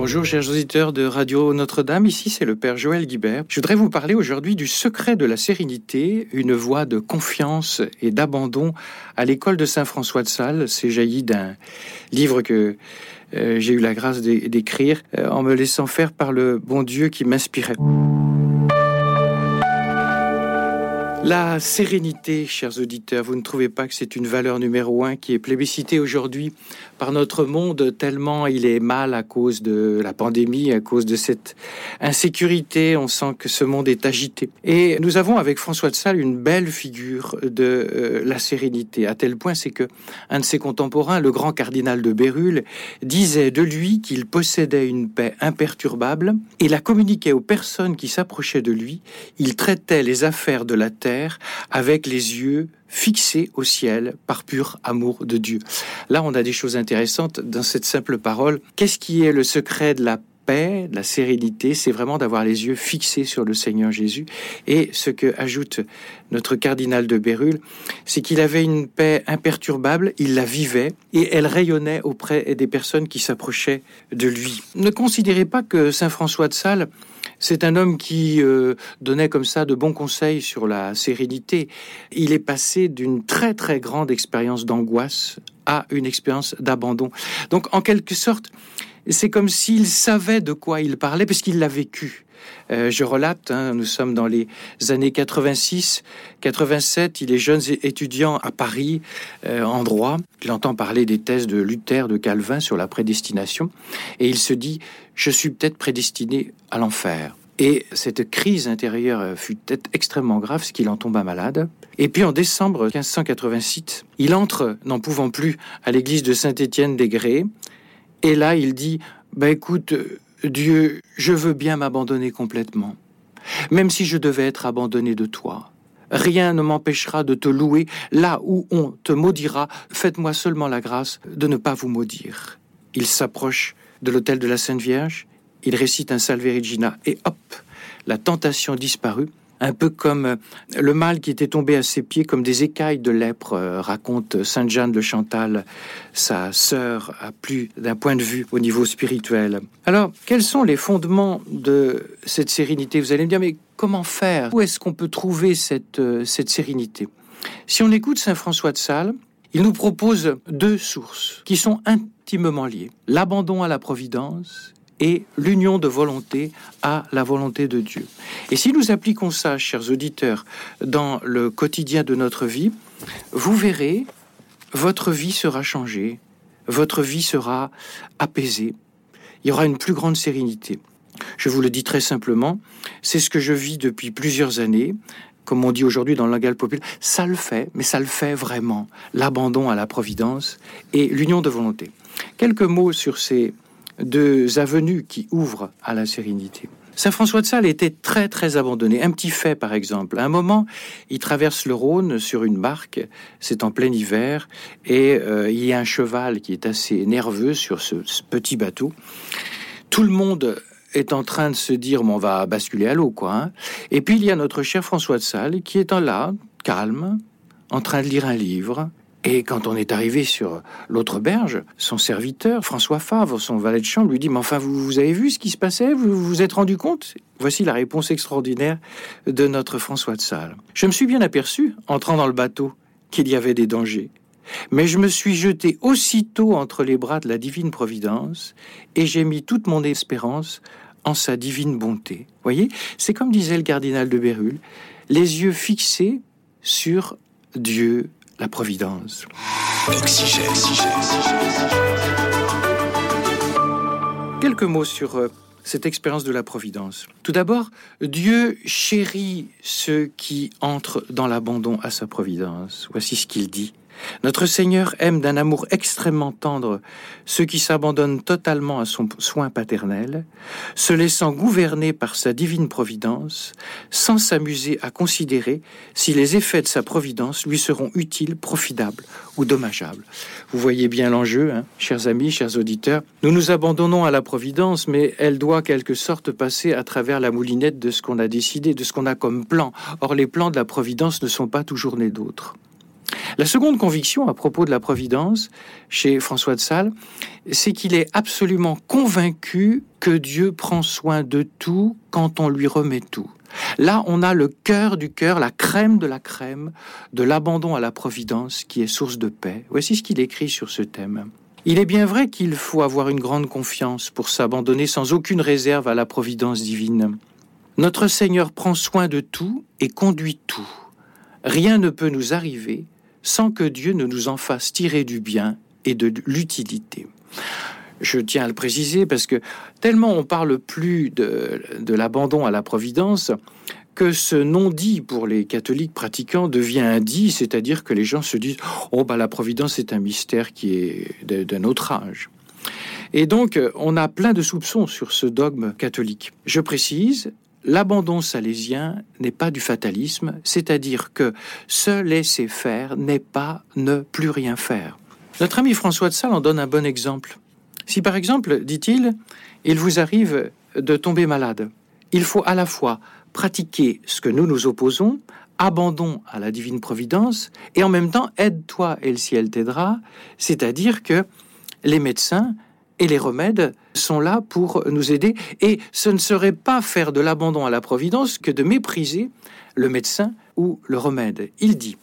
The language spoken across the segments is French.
Bonjour chers auditeurs de Radio Notre-Dame, ici c'est le Père Joël Guibert. Je voudrais vous parler aujourd'hui du secret de la sérénité, une voie de confiance et d'abandon à l'école de Saint François de Sales. C'est jailli d'un livre que euh, j'ai eu la grâce d'écrire euh, en me laissant faire par le bon Dieu qui m'inspirait. La sérénité, chers auditeurs, vous ne trouvez pas que c'est une valeur numéro un qui est plébiscitée aujourd'hui par notre monde tellement il est mal à cause de la pandémie, à cause de cette insécurité. On sent que ce monde est agité. Et nous avons avec François de Sales une belle figure de euh, la sérénité, à tel point c'est que un de ses contemporains, le grand cardinal de Bérulle, disait de lui qu'il possédait une paix imperturbable et la communiquait aux personnes qui s'approchaient de lui. Il traitait les affaires de la terre avec les yeux fixés au ciel par pur amour de Dieu. Là, on a des choses intéressantes dans cette simple parole. Qu'est-ce qui est le secret de la la sérénité, c'est vraiment d'avoir les yeux fixés sur le Seigneur Jésus. Et ce que ajoute notre cardinal de Bérulle, c'est qu'il avait une paix imperturbable, il la vivait et elle rayonnait auprès des personnes qui s'approchaient de lui. Ne considérez pas que Saint François de Sales c'est un homme qui euh, donnait comme ça de bons conseils sur la sérénité. Il est passé d'une très très grande expérience d'angoisse à une expérience d'abandon. Donc en quelque sorte, c'est comme s'il savait de quoi il parlait puisqu'il l'a vécu. Euh, je relate, hein, nous sommes dans les années 86, 87, il est jeune étudiant à Paris euh, en droit, il entend parler des thèses de Luther, de Calvin sur la prédestination, et il se dit, je suis peut-être prédestiné à l'enfer. Et cette crise intérieure fut peut-être extrêmement grave, ce qu'il en tomba malade. Et puis en décembre 1586, il entre, n'en pouvant plus, à l'église de Saint-Étienne des Grès. Et là, il dit, bah écoute, Dieu, je veux bien m'abandonner complètement, même si je devais être abandonné de toi. Rien ne m'empêchera de te louer là où on te maudira. Faites-moi seulement la grâce de ne pas vous maudire. Il s'approche de l'autel de la Sainte Vierge, il récite un Salve Regina et hop, la tentation disparut un peu comme euh, le mal qui était tombé à ses pieds comme des écailles de lèpre, euh, raconte Sainte Jeanne de Chantal, sa sœur, à plus d'un point de vue au niveau spirituel. Alors, quels sont les fondements de cette sérénité? Vous allez me dire, mais comment faire? Où est-ce qu'on peut trouver cette, euh, cette sérénité? Si on écoute Saint François de Sales, il nous propose deux sources qui sont intimement liées. L'abandon à la providence et l'union de volonté à la volonté de Dieu. Et si nous appliquons ça, chers auditeurs, dans le quotidien de notre vie, vous verrez, votre vie sera changée, votre vie sera apaisée, il y aura une plus grande sérénité. Je vous le dis très simplement, c'est ce que je vis depuis plusieurs années. Comme on dit aujourd'hui dans le langage populaire, ça le fait, mais ça le fait vraiment. L'abandon à la providence et l'union de volonté. Quelques mots sur ces deux avenues qui ouvrent à la sérénité. Saint François de Sales était très très abandonné. Un petit fait par exemple. À un moment, il traverse le Rhône sur une barque. C'est en plein hiver et euh, il y a un cheval qui est assez nerveux sur ce, petit bateau. Tout le monde est en train de se dire on va basculer à l'eau quoi. Hein. Et puis il y a notre cher François de Sales qui est là, calme, en train de lire un livre et quand on est arrivé sur l'autre berge, son serviteur, François Favre, son valet de chambre, lui dit Mais enfin, vous, vous avez vu ce qui se passait? Vous vous êtes rendu compte? Voici la réponse extraordinaire de notre François de Sales. Je me suis bien aperçu, entrant dans le bateau, qu'il y avait des dangers. Mais je me suis jeté aussitôt entre les bras de la divine providence et j'ai mis toute mon espérance en sa divine bonté. Voyez, c'est comme disait le cardinal de Bérulle, les yeux fixés sur Dieu la Providence. Quelques mots sur euh, cette expérience de la Providence. Tout d'abord, Dieu chérit ceux qui entrent dans l'abandon à sa Providence. Voici ce qu'il dit. Notre Seigneur aime d'un amour extrêmement tendre ceux qui s'abandonnent totalement à son soin paternel, se laissant gouverner par sa divine providence, sans s'amuser à considérer si les effets de sa providence lui seront utiles, profitables ou dommageables. Vous voyez bien l'enjeu, hein, chers amis, chers auditeurs. Nous nous abandonnons à la providence, mais elle doit quelque sorte passer à travers la moulinette de ce qu'on a décidé, de ce qu'on a comme plan. Or, les plans de la providence ne sont pas toujours nés d'autres. La seconde conviction à propos de la Providence chez François de Sales, c'est qu'il est absolument convaincu que Dieu prend soin de tout quand on lui remet tout. Là, on a le cœur du cœur, la crème de la crème de l'abandon à la providence qui est source de paix. Voici ce qu'il écrit sur ce thème. Il est bien vrai qu'il faut avoir une grande confiance pour s'abandonner sans aucune réserve à la providence divine. Notre Seigneur prend soin de tout et conduit tout. Rien ne peut nous arriver sans que Dieu ne nous en fasse tirer du bien et de l'utilité. Je tiens à le préciser parce que tellement on parle plus de, l'abandon à la providence que ce non-dit pour les catholiques pratiquants devient un dit, c'est-à-dire que les gens se disent Oh, bah la providence est un mystère qui est d'un autre âge. Et donc, on a plein de soupçons sur ce dogme catholique. Je précise, l'abandon salésien n'est pas du fatalisme, c'est-à-dire que se laisser faire n'est pas ne plus rien faire. Notre ami François de Sales en donne un bon exemple. Si par exemple, dit-il, il vous arrive de tomber malade, il faut à la fois pratiquer ce que nous nous opposons, abandon à la divine providence, et en même temps aide-toi et le ciel t'aidera, c'est-à-dire que les médecins et les remèdes sont là pour nous aider, et ce ne serait pas faire de l'abandon à la providence que de mépriser le médecin ou le remède. Il dit,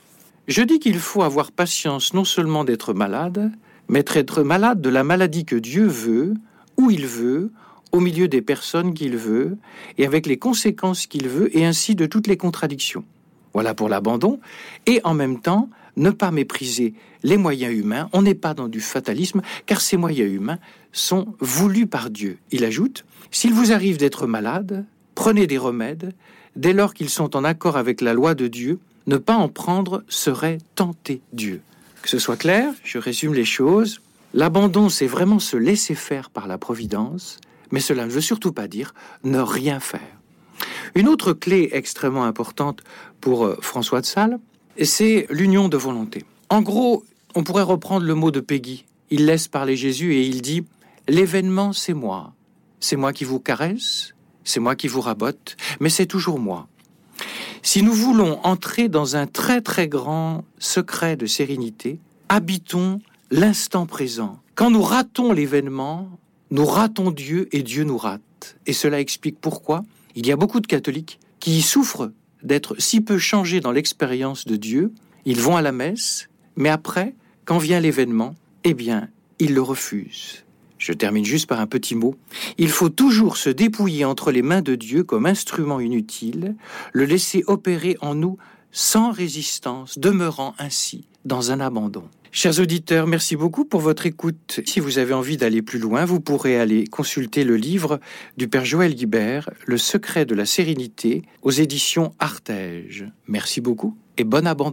je dis qu'il faut avoir patience non seulement d'être malade, mais être malade de la maladie que Dieu veut, où il veut, au milieu des personnes qu'il veut, et avec les conséquences qu'il veut, et ainsi de toutes les contradictions. Voilà pour l'abandon, et en même temps, ne pas mépriser les moyens humains, on n'est pas dans du fatalisme, car ces moyens humains sont voulus par Dieu. Il ajoute, s'il vous arrive d'être malade, prenez des remèdes, dès lors qu'ils sont en accord avec la loi de Dieu, ne pas en prendre serait tenter Dieu. Que ce soit clair, je résume les choses. L'abandon, c'est vraiment se laisser faire par la Providence, mais cela ne veut surtout pas dire ne rien faire. Une autre clé extrêmement importante pour euh, François de Sales, c'est l'union de volonté. En gros, on pourrait reprendre le mot de Peggy. Il laisse parler Jésus et il dit L'événement, c'est moi. C'est moi qui vous caresse, c'est moi qui vous rabote, mais c'est toujours moi. Si nous voulons entrer dans un très très grand secret de sérénité, habitons l'instant présent. Quand nous ratons l'événement, nous ratons Dieu et Dieu nous rate. Et cela explique pourquoi il y a beaucoup de catholiques qui souffrent d'être si peu changés dans l'expérience de Dieu. Ils vont à la messe, mais après, quand vient l'événement, eh bien, ils le refusent. Je termine juste par un petit mot. Il faut toujours se dépouiller entre les mains de Dieu comme instrument inutile, le laisser opérer en nous sans résistance, demeurant ainsi dans un abandon. Chers auditeurs, merci beaucoup pour votre écoute. Si vous avez envie d'aller plus loin, vous pourrez aller consulter le livre du Père Joël Guibert, Le secret de la sérénité, aux éditions Artege. Merci beaucoup et bon abandon.